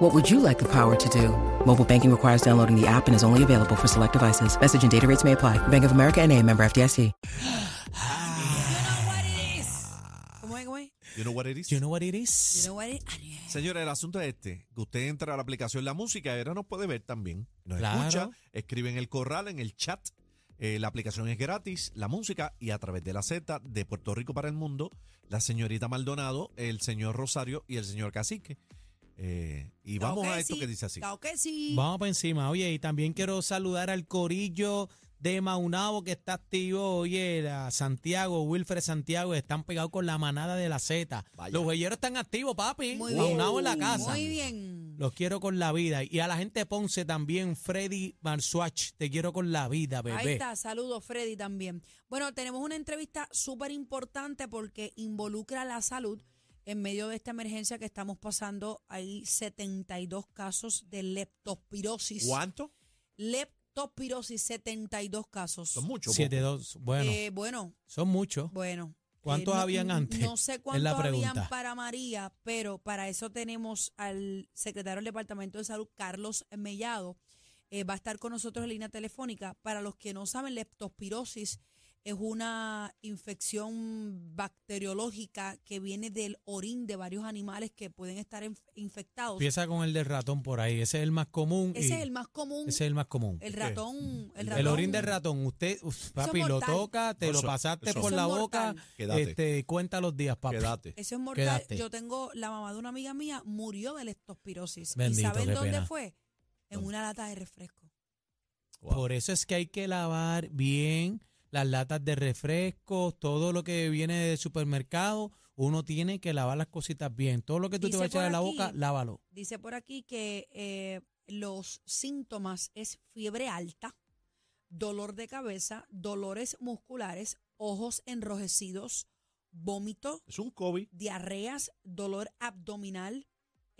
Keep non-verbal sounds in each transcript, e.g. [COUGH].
What would you like the power to do? Mobile banking requires downloading the app and is only available for select devices. Message and data rates may apply. Bank of America and a member FDIC. ¿Cómo es, cómo es? You know what it is? You know what it is? You know what it- Aniel. Señora, el asunto es este, que usted entra a la aplicación La Música ahora nos puede ver también. Nos Claro. escucha, escribe en el corral, en el chat. Eh, la aplicación es gratis, la música, y a través de la Z de Puerto Rico para el mundo, la señorita Maldonado, el señor Rosario y el señor Cacique. Eh, y vamos que a esto sí, que dice así. claro que sí. Vamos para encima. Oye, y también quiero saludar al corillo de Maunabo que está activo. Oye, a Santiago, Wilfred Santiago, están pegados con la manada de la Z. Vaya. Los huelleros están activos, papi. Muy bien. Maunabo en la casa. Muy bien. Los quiero con la vida. Y a la gente de Ponce también, Freddy Marsuach, te quiero con la vida, Ahí bebé. está, saludos Freddy también. Bueno, tenemos una entrevista súper importante porque involucra la salud. En medio de esta emergencia que estamos pasando, hay 72 casos de leptospirosis. ¿Cuánto? Leptospirosis, 72 casos. Son muchos. Siete, dos. Bueno, Eh, bueno, son muchos. bueno. ¿Cuántos Eh, no- habían antes? No sé cuántos habían para María, pero para eso tenemos al secretario del Departamento de Salud, Carlos Mellado. Eh, va a estar con nosotros en línea telefónica. Para los que no saben, leptospirosis es una infección bacteriológica que viene del orín de varios animales que pueden estar inf- infectados. Empieza con el del ratón por ahí. Ese es el más común. Ese es el más común. ese es el más común. el ratón. El, orín del ratón, usted, uf, papi, es lo toca, te lo Eso- pasaste eso- por Eso la es boca, este, cuenta los días, papi. Quédate. Eso es mortal. Quédate. Yo tengo la mamá de una amiga mía murió de leptospirosis. Bendito, ¿Y saben dónde pena. fue? En una lata de refresco. Wow. Por eso es que hay que lavar bien las latas de refrescos, todo lo que viene del supermercado, uno tiene que lavar las cositas bien. Todo lo que tú te vas a echar a la boca, lávalo. Dice por aquí que eh, los síntomas es fiebre alta, dolor de cabeza, dolores musculares, ojos enrojecidos, vómito, Es un COVID. diarreas, dolor abdominal.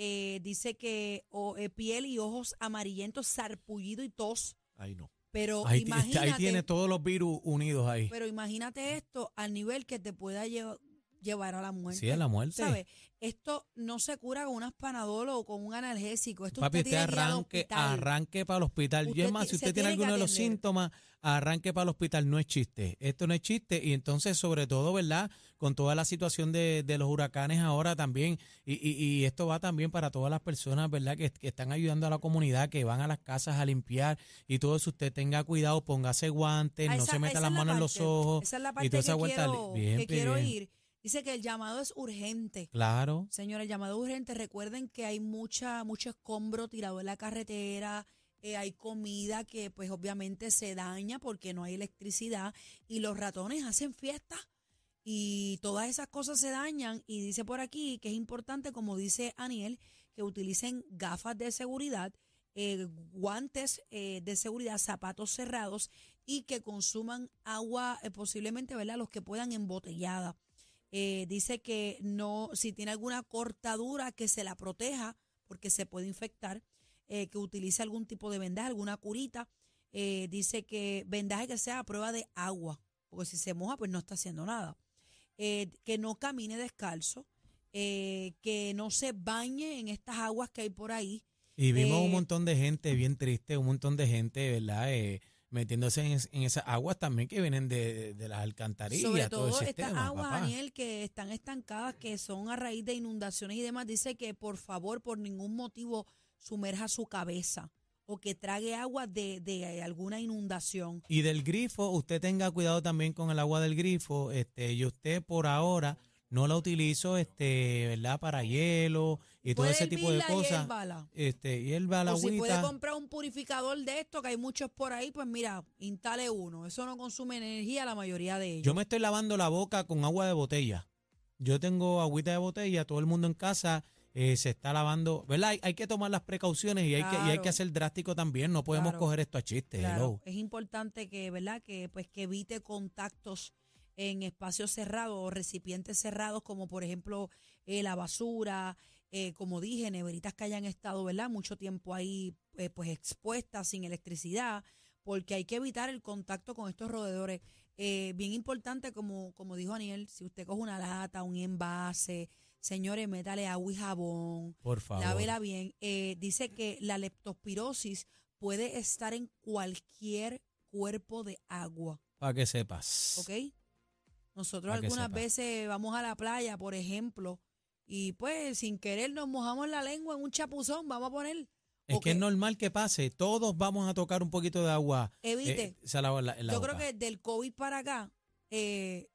eh, dice que o, eh, piel y ojos amarillentos, sarpullido y tos. Ahí no. Pero Ahí, imagínate, ahí tiene todos los virus unidos ahí. pero imagínate esto al nivel que te pueda lleva- llevar a la muerte. Sí, a la muerte. ¿Sabes? Esto no se cura con unas panadol o con un analgésico. Esto Papi, usted arranque, arranque para el hospital. Usted es más, si usted tiene alguno de los síntomas, arranque para el hospital. No es chiste. Esto no es chiste. Y entonces, sobre todo, ¿verdad? Con toda la situación de, de los huracanes ahora también. Y, y, y esto va también para todas las personas, ¿verdad? Que, que están ayudando a la comunidad, que van a las casas a limpiar y todo eso. Usted tenga cuidado, póngase guantes, Ah, no esa- se meta esa las la manos en los ojos. Esa es la y parte toda esa que vuelta. quiero, bien, que quiero bien. ir. Dice que el llamado es urgente. Claro. Señores, el llamado es urgente. Recuerden que hay mucha, mucho escombro tirado en la carretera. eh, hay comida que pues obviamente se daña porque no hay electricidad y los ratones hacen fiesta y todas esas cosas se dañan y dice por aquí que es importante, como dice Aniel, que utilicen gafas de seguridad, eh, guantes eh, de seguridad, zapatos cerrados y que consuman agua posiblemente, ¿verdad? Los que puedan embotellada. Eh, dice que no, si tiene alguna cortadura, que se la proteja porque se puede infectar, eh, que utilice algún tipo de vendaje, alguna curita. Eh, dice que vendaje que sea a prueba de agua, porque si se moja, pues no está haciendo nada. Eh, que no camine descalzo, eh, que no se bañe en estas aguas que hay por ahí. Y vimos un montón de gente bien triste, un montón de gente, ¿verdad? Metiéndose en, es- en esas aguas también que vienen de, de las alcantarillas. Sobre todo estas aguas, papá. Daniel, que están estancadas, que son a raíz de inundaciones y demás, dice que por favor, por ningún motivo, sumerja su cabeza o que trague agua de, de alguna inundación. Y del grifo, usted tenga cuidado también con el agua del grifo. Este, y usted por ahora no la utilizo, este, ¿verdad? Para hielo y todo ese tipo de cosas. Este, y él va a la O si puede comprar un purificador de esto, que hay muchos por ahí, pues mira, instale uno. Eso no consume energía la mayoría de ellos. Yo me estoy lavando la boca con agua de botella. Yo tengo agüita de botella, todo el mundo en casa, eh, se está lavando, ¿verdad? Hay, hay que tomar las precauciones y hay, que, y hay que ser drástico también. No podemos Claro. coger esto a chiste. Claro, es importante que, ¿verdad? Que pues que evite contactos en espacios cerrados o recipientes cerrados, como por ejemplo eh, la basura, eh, como dije, neveritas que hayan estado, ¿verdad? Mucho tiempo ahí eh, pues expuestas sin electricidad, porque hay que evitar el contacto con estos roedores. Bien importante, como, como dijo Aniel, si usted coge una lata, un envase, señores, métale agua y jabón, Por favor. Lávela bien. Eh, dice que la leptospirosis puede estar en cualquier cuerpo de agua, Para que sepas. ¿ok? Nosotros que algunas sepa. veces vamos a la playa, por ejemplo, y pues sin querer nos mojamos la lengua en un chapuzón, vamos a poner. Es que es normal que pase. Todos vamos a tocar un poquito de agua. Evite. eh, se lava la- la Yo boca. creo que del COVID para acá, eh,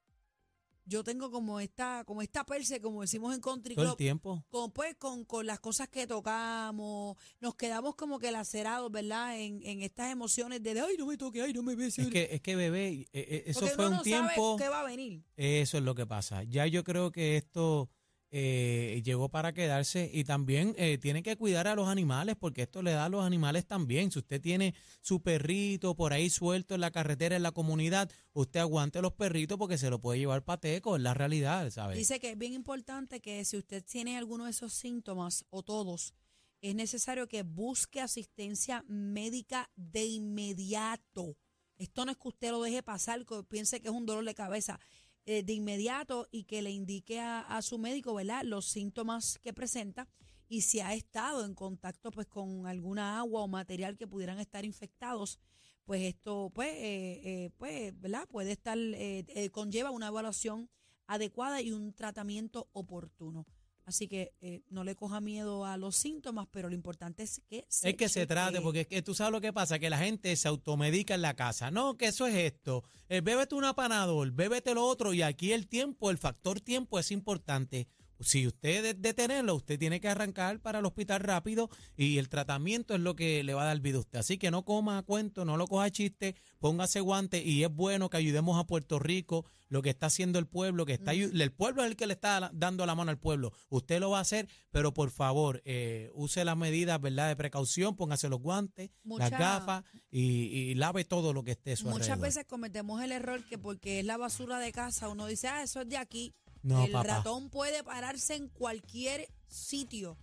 yo tengo como esta, como esta perse, como decimos en Country todo el Club, tiempo. con, pues, con, con las cosas que tocamos, nos quedamos como que lacerados, ¿verdad? En, en estas emociones de, ay, no me toque, ay, no me beses. Es que, es que bebé, eh, eh, eso Porque fue uno un no tiempo. sabe qué va a venir. Eso es lo que pasa. Ya yo creo que esto eh, llegó para quedarse y también eh, tiene que cuidar a los animales porque esto le da a los animales también. Si usted tiene su perrito por ahí suelto en la carretera, en la comunidad, usted aguante los perritos porque se lo puede llevar pateco, es la realidad, ¿sabes? Dice que es bien importante que si usted tiene alguno de esos síntomas o todos, es necesario que busque asistencia médica de inmediato. Esto no es que usted lo deje pasar, que piense que es un dolor de cabeza. Eh, de inmediato y que le indique a, a su médico, ¿verdad? Los síntomas que presenta y si ha estado en contacto pues con alguna agua o material que pudieran estar infectados, pues esto pues, eh, eh, pues ¿verdad? Puede estar, eh, eh, conlleva una evaluación adecuada y un tratamiento oportuno. Así que eh, no le coja miedo a los síntomas, pero lo importante es que se Es que se trate, porque es que tú sabes lo que pasa, que la gente se automedica en la casa. No, que eso es esto. Eh, bébete un apanador, bébete lo otro, y aquí el tiempo, el factor tiempo es importante. Si usted de- detenerlo, usted tiene que arrancar para el hospital rápido y el tratamiento es lo que le va a dar vida a usted. Así que no coma a cuento, no lo coja chiste, póngase guante y es bueno que ayudemos a Puerto Rico, lo que está haciendo el pueblo, que está el pueblo es el que le está dando la mano al pueblo. Usted lo va a hacer, pero por favor, eh, use las medidas, ¿verdad? De precaución, póngase los guantes, Mucha- las gafas y, y lave todo lo que esté a su Muchas alrededor. veces cometemos el error que porque es la basura de casa, uno dice, ah, eso es de aquí. No, el papá. ratón puede pararse en cualquier sitio.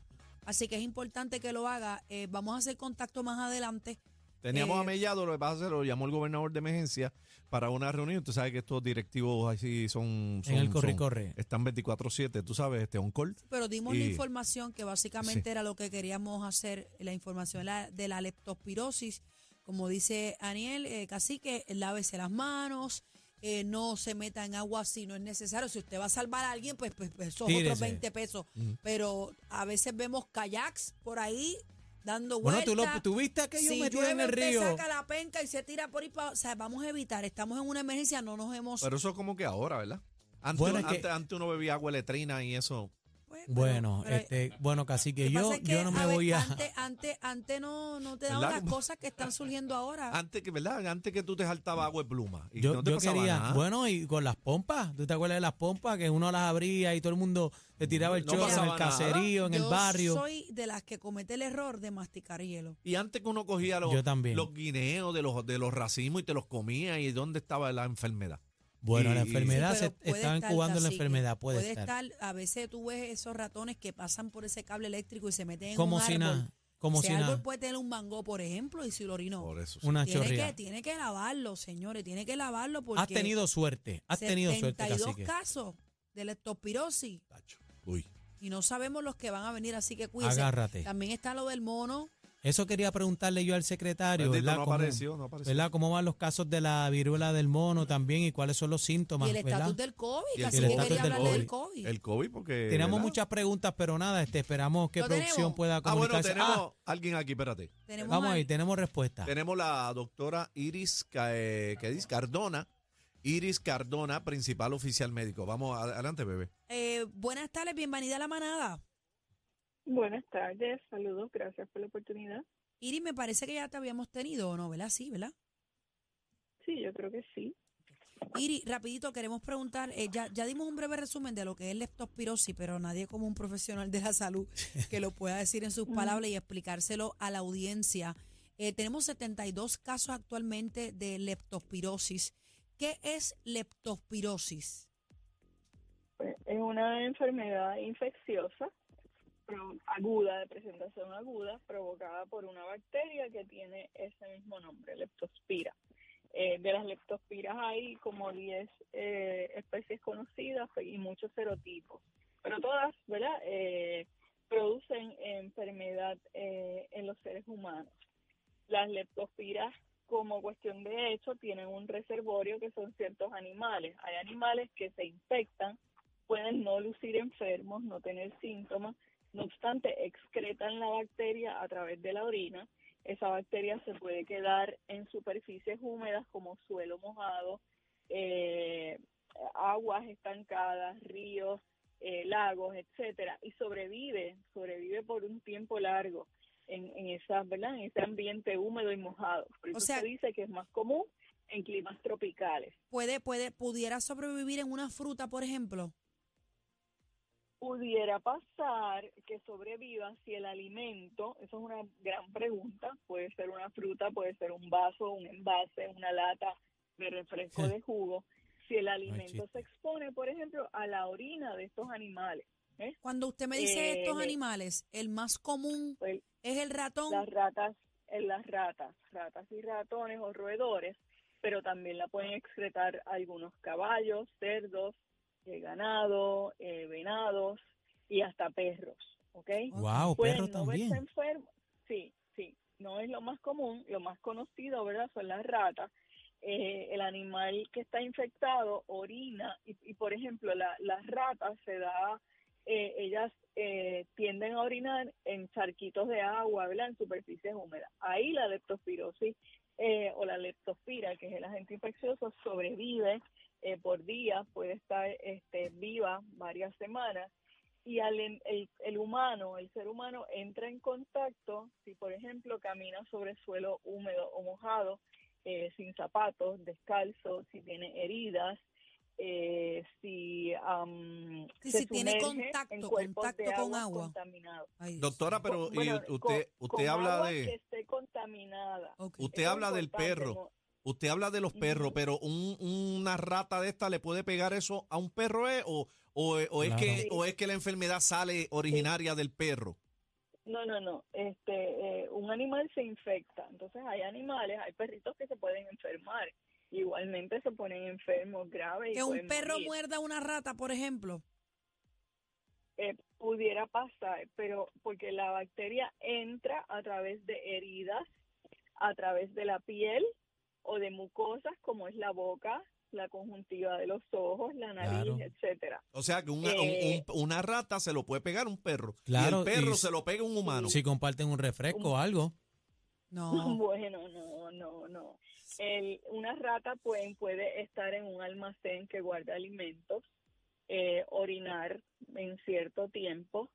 Así que es importante que lo haga. Eh, vamos a hacer contacto más adelante. Teníamos Eh, a Mellado, lo que pasa es que lo llamó el gobernador de emergencia para una reunión. Tú sabes que estos directivos así son. son en el corre son- corre. Están 24-7, tú sabes, este on call. Pero dimos la información que básicamente Sí. era lo que queríamos hacer, la información de la, de la leptospirosis. Como dice Aniel, eh, cacique, lávese las manos, eh, no se meta en agua si no es necesario. Si usted va a salvar a alguien, pues, pues, pues esos otros Tírese. 20 pesos. Pero a veces vemos kayaks por ahí dando Bueno, vueltas. tú, lo, tú viste aquello si metido en el usted río. saca la penca y se tira por ahí. pa- o sea, vamos a evitar. Estamos en una emergencia, no nos hemos... Pero eso es como que ahora, ¿verdad? Antes, Bueno, es que- antes, antes uno bebía agua letrina y eso. Pues, Bueno, pero- este, bueno, casi que yo, pasa es que, yo no me ver, voy a. Antes, antes, antes no, no te daban las cosas que están surgiendo ahora. Antes que, ¿verdad? Antes que tú te saltabas agua de pluma. Y Yo, no te yo quería, nada. bueno, y con las pompas, ¿tú te acuerdas de las pompas? Que uno las abría y todo el mundo se tiraba el No chorro en el nada. caserío, en el Yo barrio. soy de las que comete el error de masticar hielo. Y antes que uno cogía los, Yo también. los guineos de los, de los racimos y te los comía, ¿y dónde estaba la enfermedad? Bueno, la enfermedad Sí, se puede estaba incubando la enfermedad, puede, estar. A veces tú ves esos ratones que pasan por ese cable eléctrico y se meten en Como un si árbol. nada, como ese si árbol nada. puede tener un mango, por ejemplo, y si lo orinó. Por eso. sí. Una Tiene chorría. que, tiene que lavarlo, señores, tiene que lavarlo porque Has tenido suerte, has tenido suerte, 72 cacique. casos de leptospirosis Tacho. Uy. y no sabemos los que van a venir, así que cuídense. Agárrate. También está lo del mono. Eso quería preguntarle yo al secretario, Bendito, ¿verdad? no ¿Cómo- apareció, no apareció. ¿verdad? ¿Cómo van los casos de la viruela del mono también y cuáles son los síntomas, y el estatus del COVID, Y el así el que quería hablarle del COVID. COVID. El COVID, porque. Tenemos ¿verdad? muchas preguntas, pero nada, este, esperamos que ¿Lo producción tenemos? pueda Ah, bueno, comunicarse. tenemos Ah, alguien aquí, espérate. Tenemos vamos ahí, tenemos respuesta. Tenemos la doctora Iris eh, ¿qué dice? Cardona. Iris Cardona, principal oficial médico. Vamos, adelante, bebé. Eh, buenas tardes, bienvenida a la manada. Buenas tardes, saludos, gracias por la oportunidad. Iris, me parece que ya te habíamos tenido, ¿o no? ¿Verdad? Sí, ¿verdad? Sí, yo creo que sí. Iri, rapidito queremos preguntar, eh, ya, ya dimos un breve resumen de lo que es leptospirosis, pero nadie como un profesional de la salud [LAUGHS] que lo pueda decir en sus palabras y explicárselo a la audiencia. Eh, tenemos 72 casos actualmente de leptospirosis. ¿Qué es leptospirosis? Pues, es una enfermedad infecciosa aguda, de presentación aguda, provocada por una bacteria que tiene ese mismo nombre, leptospira. Eh, de las leptospiras hay como 10 eh, especies conocidas y muchos serotipos, pero todas, ¿verdad? Eh, producen enfermedad en los seres humanos. Las leptospiras, como cuestión de hecho, tienen un reservorio que son ciertos animales. Hay animales que se infectan, pueden no lucir enfermos, no tener síntomas, no obstante, excretan la bacteria a través de la orina. Esa bacteria se puede quedar en superficies húmedas como suelo mojado, eh, aguas estancadas, ríos, eh, lagos, etcétera, y sobrevive, sobrevive por un tiempo largo en, en esa, ¿verdad? En ese ambiente húmedo y mojado. Por eso sea- se dice que es más común en climas tropicales. ¿Puede, puede, pudiera sobrevivir en una fruta, por ejemplo? Pudiera pasar que sobreviva si el alimento, eso es una gran pregunta, puede ser una fruta, puede ser un vaso, un envase, una lata de refresco de jugo, si el alimento se expone, por ejemplo, a la orina de estos animales. ¿eh? Cuando usted me dice estos Eh, animales, el más común Pues, es el ratón. las ratas, en las ratas, ratas y ratones o roedores, pero también la pueden excretar algunos caballos, cerdos, eh, ganado, eh, venados y hasta perros, ¿ok? Wow, Pueden perro no verse también. enfermos, sí, sí, no es lo más común, lo más conocido, ¿verdad? Son las ratas. Eh, el animal que está infectado orina y, y, por ejemplo, la- las ratas se da, eh, ellas eh, tienden a orinar en charquitos de agua, ¿verdad? En superficies húmedas. Ahí la leptospirosis eh, o la leptospira, que es el agente infeccioso, sobrevive eh, por días, puede estar este, viva varias semanas y al, en- el, el humano, el ser humano entra en contacto, si por ejemplo camina sobre suelo húmedo o mojado, eh, sin zapatos, descalzo, si tiene heridas, eh, si, Sí, se si tiene contacto, en cuerpos de contacto con agua. Dios. Doctora, pero Con- y bueno, usted, con- usted con habla agua que de, esté contaminada. Ok. usted es habla del perro. Usted habla de los perros, pero un- una rata de esta le puede pegar eso a un perro eh? o, o, o es Claro. que o es que la enfermedad sale originaria del perro. No, no, no. Este, eh, un animal se infecta. Entonces hay animales, hay perritos que se pueden enfermar. Igualmente se ponen enfermos graves. y Que un perro morir. muerda a una rata, por ejemplo. Eh, pudiera pasar, pero porque la bacteria entra a través de heridas, a través de la piel o de mucosas como es la boca, la conjuntiva de los ojos, la nariz, Claro. etcétera. O sea que una, un- Eh, un- una rata se lo puede pegar un perro Claro, y el perro y se lo pega un humano. Si comparten un refresco o algo. No. [LAUGHS] Bueno, no, no, no. El, una rata pueden, puede estar en un almacén que guarda alimentos, eh, orinar en cierto tiempo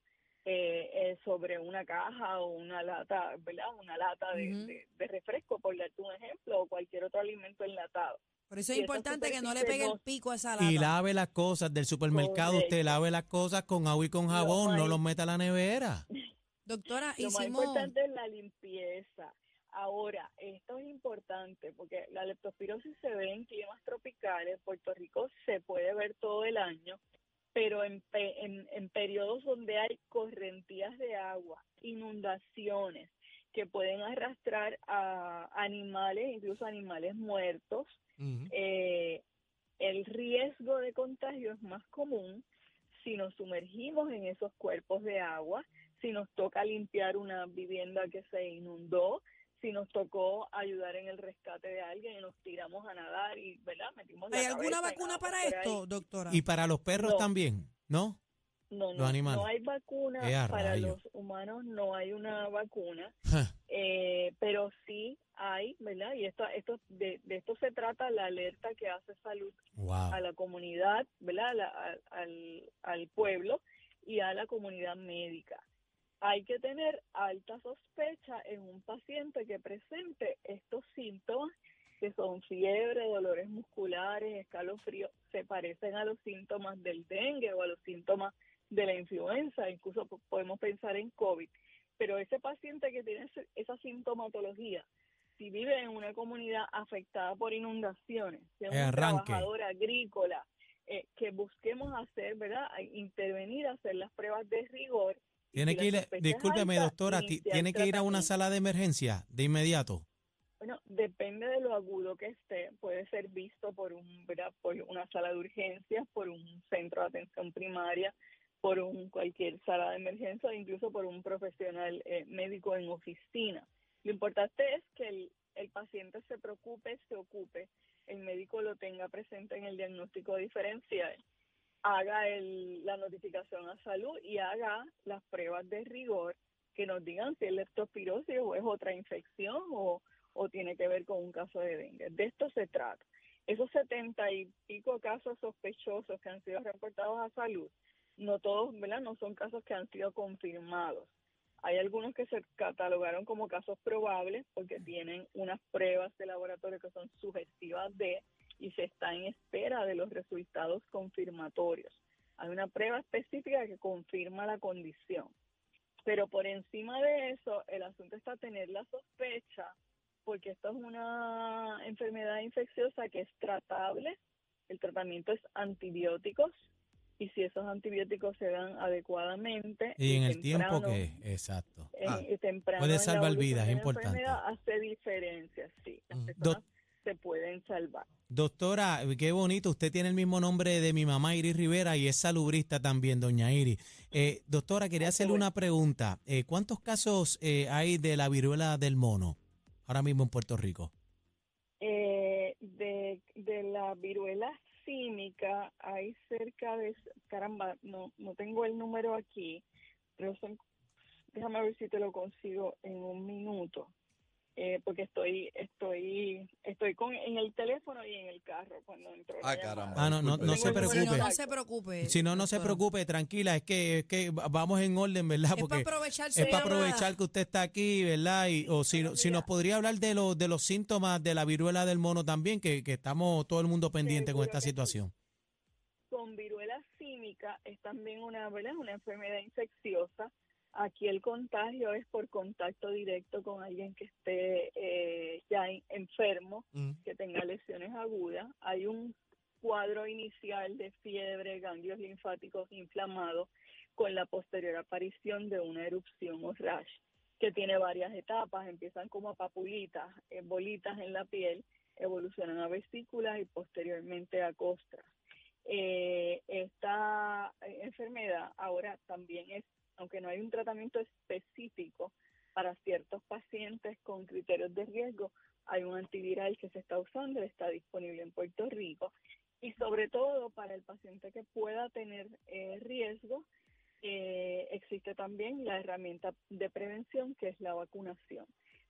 eh, eh, sobre una caja o una lata, ¿verdad? Una lata de, de- de refresco, por darte un ejemplo, o cualquier otro alimento enlatado. Por eso es y importante que no le pegue el pico a esa lata. Y lave las cosas del supermercado. Usted lave las cosas con agua y con Lo jabón. No más- los meta a la nevera. [LAUGHS] Doctora, Lo más hicimos... importante es la limpieza. Ahora, esto es importante porque la leptospirosis se ve en climas tropicales. Puerto Rico se puede ver todo el año, pero en, en, en periodos donde hay correntías de agua, inundaciones que pueden arrastrar a animales, incluso animales muertos, eh, el riesgo de contagio es más común si nos sumergimos en esos cuerpos de agua, si nos toca limpiar una vivienda que se inundó, si nos tocó ayudar en el rescate de alguien y nos tiramos a nadar y, ¿verdad? Metimos la ¿Hay alguna vacuna para ahí. esto, doctora? Y para los perros No. también, ¿no? No, no, no hay vacuna ¡Eh, a para rayos! los humanos, no hay una vacuna. Eh, pero sí hay, ¿verdad? Y esto, esto de, de esto se trata la alerta que hace salud wow. a la comunidad, ¿verdad? A la- al, al, al pueblo y a la comunidad médica. Hay que tener alta sospecha en un paciente que presente estos síntomas que son fiebre, dolores musculares, escalofríos, se parecen a los síntomas del dengue o a los síntomas de la influenza, incluso podemos pensar en COVID. Pero ese paciente que tiene esa sintomatología, si vive en una comunidad afectada por inundaciones, si es un trabajador agrícola, eh, que busquemos hacer, ¿verdad? Intervenir, hacer las pruebas de rigor. Tiene que ir, discúlpeme doctora, tiene que ir a una sala de emergencia de inmediato. Bueno, depende de lo agudo que esté. Puede ser visto por, un, por una sala de urgencias, por un centro de atención primaria, por un cualquier sala de emergencia incluso por un profesional eh, médico en oficina. Lo importante es que el, el paciente se preocupe, se ocupe, el médico lo tenga presente en el diagnóstico diferencial, haga el, la notificación a salud y haga las pruebas de rigor que nos digan si es leptospirosis o es otra infección o o tiene que ver con un caso de dengue. De esto se trata. Esos setenta y pico casos sospechosos que han sido reportados a salud, no todos, ¿verdad? No son casos que han sido confirmados. Hay algunos que se catalogaron como casos probables porque tienen unas pruebas de laboratorio que son sugestivas de y se está en espera de los resultados confirmatorios. Hay una prueba específica que confirma la condición. Pero por encima de eso, el asunto está tener la sospecha porque esto es una enfermedad infecciosa que es tratable, el tratamiento es antibióticos y si esos antibióticos se dan adecuadamente y en el tiempo que exacto. ah, puede salvar vidas es importante. hace diferencia sí las personas se pueden salvar doctora qué bonito usted tiene el mismo nombre de mi mamá Iris Rivera y es salubrista también doña Iris eh, doctora quería hacerle una pregunta eh, cuántos casos eh, hay de la viruela del mono ahora mismo en Puerto Rico? Eh, de, de la viruela símica hay cerca de, caramba, no, no tengo el número aquí, pero son, déjame ver si te lo consigo en un minuto. Eh, porque estoy estoy estoy con en el teléfono y en el carro cuando entro. Ah, caramba. Ah, no, no, se preocupe. Si no, no se preocupe. Si no, no se preocupe, tranquila, es que, es que vamos en orden, ¿verdad? Porque es para aprovechar, es para aprovechar que usted está aquí, ¿verdad? Y, o si, si nos podría hablar de, los de los síntomas de la viruela del mono también, que, que estamos todo el mundo pendiente con esta situación. Con viruela símica es también una, ¿verdad? una enfermedad infecciosa Aquí el contagio es por contacto directo con alguien que esté eh, ya enfermo, mm. que tenga lesiones agudas. Hay un cuadro inicial de fiebre, ganglios linfáticos inflamados, con la posterior aparición de una erupción o rash, que tiene varias etapas. Empiezan como papulitas, eh, bolitas en la piel, evolucionan a vesículas y posteriormente a costras. Eh, esta enfermedad ahora también es aunque no hay un tratamiento específico para ciertos pacientes con criterios de riesgo, hay un antiviral que se está usando, está disponible en Puerto Rico y sobre todo para el paciente que pueda tener eh, riesgo, eh, existe también la herramienta de prevención que es la vacunación.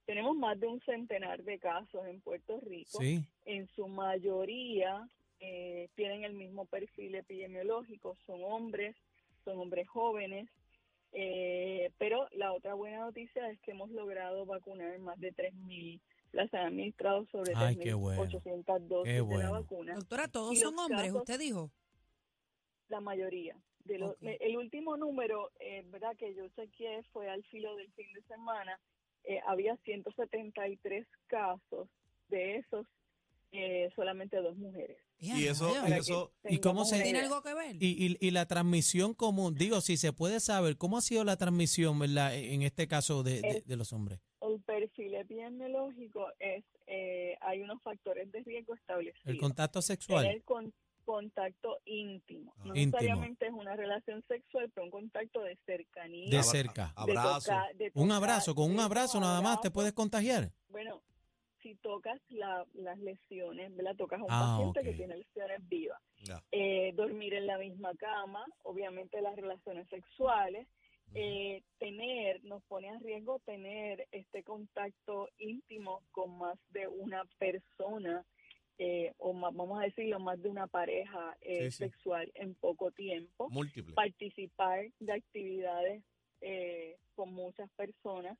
Tenemos más de un centenar de casos en Puerto Rico. En su mayoría eh, tienen el mismo perfil epidemiológico, son hombres, son hombres jóvenes, eh, pero la otra buena noticia es que hemos logrado vacunar más de 3.000 las han administrado sobre 3.800 dosis de la vacuna. Doctora, ¿todos son hombres, usted dijo? La mayoría. De los, El último número, eh, verdad que yo chequeé fue al filo del fin de semana, eh, había 173 casos, de esos eh, solamente dos mujeres. Y eso, y eso, y cómo se tiene algo que ver. Y, y, la transmisión común, digo, si se puede saber, ¿cómo ha sido la transmisión, verdad, e, en este caso de, de, los hombres? El perfil epidemiológico es, eh, hay unos factores de riesgo establecidos. El contacto sexual. El contacto íntimo. No necesariamente es una relación sexual, pero un contacto de cercanía. De cerca. abrazo. un abrazo, con un abrazo nada más te puedes contagiar. Bueno, si tocas las lesiones, ¿verdad? Tocas a un ah, paciente que tiene lesiones vivas. Eh, dormir en la misma cama, obviamente las relaciones sexuales, eh, tener, nos pone a riesgo tener este contacto íntimo con más de una persona, eh, o más, vamos a decirlo, más de una pareja sexual en poco tiempo. Múltiple. Participar de actividades con muchas personas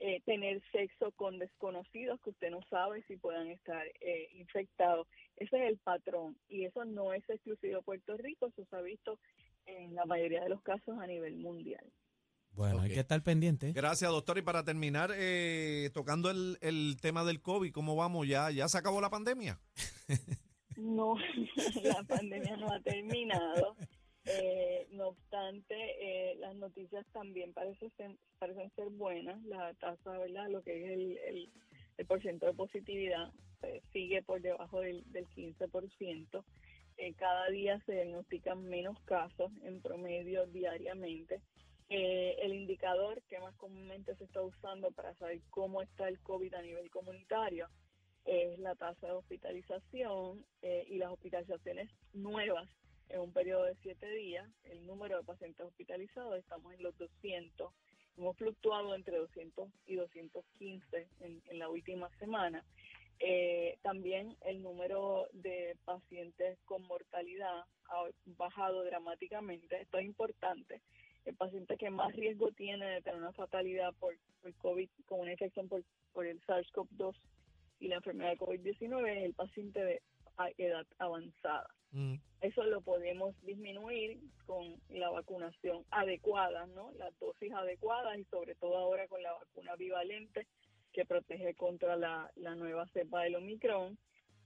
eh, tener sexo con desconocidos que usted no sabe si puedan estar eh, infectados. Ese es el patrón y eso no es exclusivo de Puerto Rico, eso se ha visto en la mayoría de los casos a nivel mundial. Bueno, hay Ok. que estar pendiente. Gracias, doctor. Y para terminar, eh, tocando el, el tema del COVID, ¿cómo vamos? ¿Ya, ¿Ya se acabó la pandemia? [LAUGHS] No, [LAUGHS] la pandemia no ha terminado. Eh, no obstante, eh, las noticias también parecen ser, parecen ser buenas. La tasa, ¿verdad? Lo que es el, porcentaje de positividad eh, sigue por debajo del, del 15%. Eh, cada día se diagnostican menos casos en promedio diariamente. Eh, el indicador que más comúnmente se está usando para saber cómo está el COVID a nivel comunitario es la tasa de hospitalización y las hospitalizaciones nuevas en un periodo de siete días. El número de pacientes hospitalizados estamos en los 200. Hemos fluctuado entre 200 y 215 en, en la última semana. Eh, también el número de pacientes con mortalidad ha bajado dramáticamente. Esto es importante. El paciente que más riesgo tiene de tener una fatalidad por, por COVID, con una infección por, por el SARS-CoV-2 y la enfermedad de COVID-19 es el paciente de edad avanzada. Mm, Eso lo podemos disminuir con la vacunación adecuada, ¿no? Las dosis adecuadas y sobre todo ahora con la vacuna bivalente que protege contra la, nueva cepa del Omicron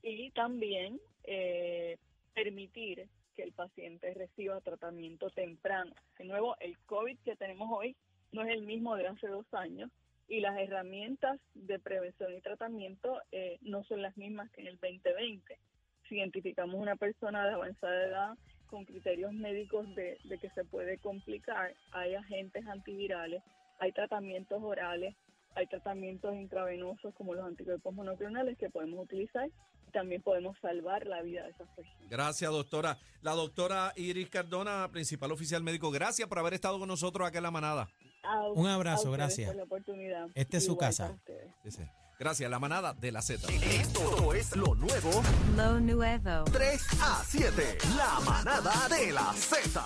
y también eh, permitir que el paciente reciba tratamiento temprano. De nuevo, el COVID que tenemos hoy no es el mismo de hace dos años y las herramientas de prevención y tratamiento eh, no son las mismas que en el 2020 si identificamos una persona de avanzada edad con criterios médicos de, de que se puede complicar, hay agentes antivirales, hay tratamientos orales, hay tratamientos intravenosos como los anticuerpos monoclonales que podemos utilizar y también podemos salvar la vida de esas personas. Gracias, doctora. La doctora Iris Cardona, principal oficial médico, gracias por haber estado con nosotros acá en la manada. A- Un abrazo, a ustedes gracias. por la oportunidad. Esta es su casa. Gracias, la manada de la Z. Esto es lo nuevo Lo nuevo. 3 a 7. La manada de la Z.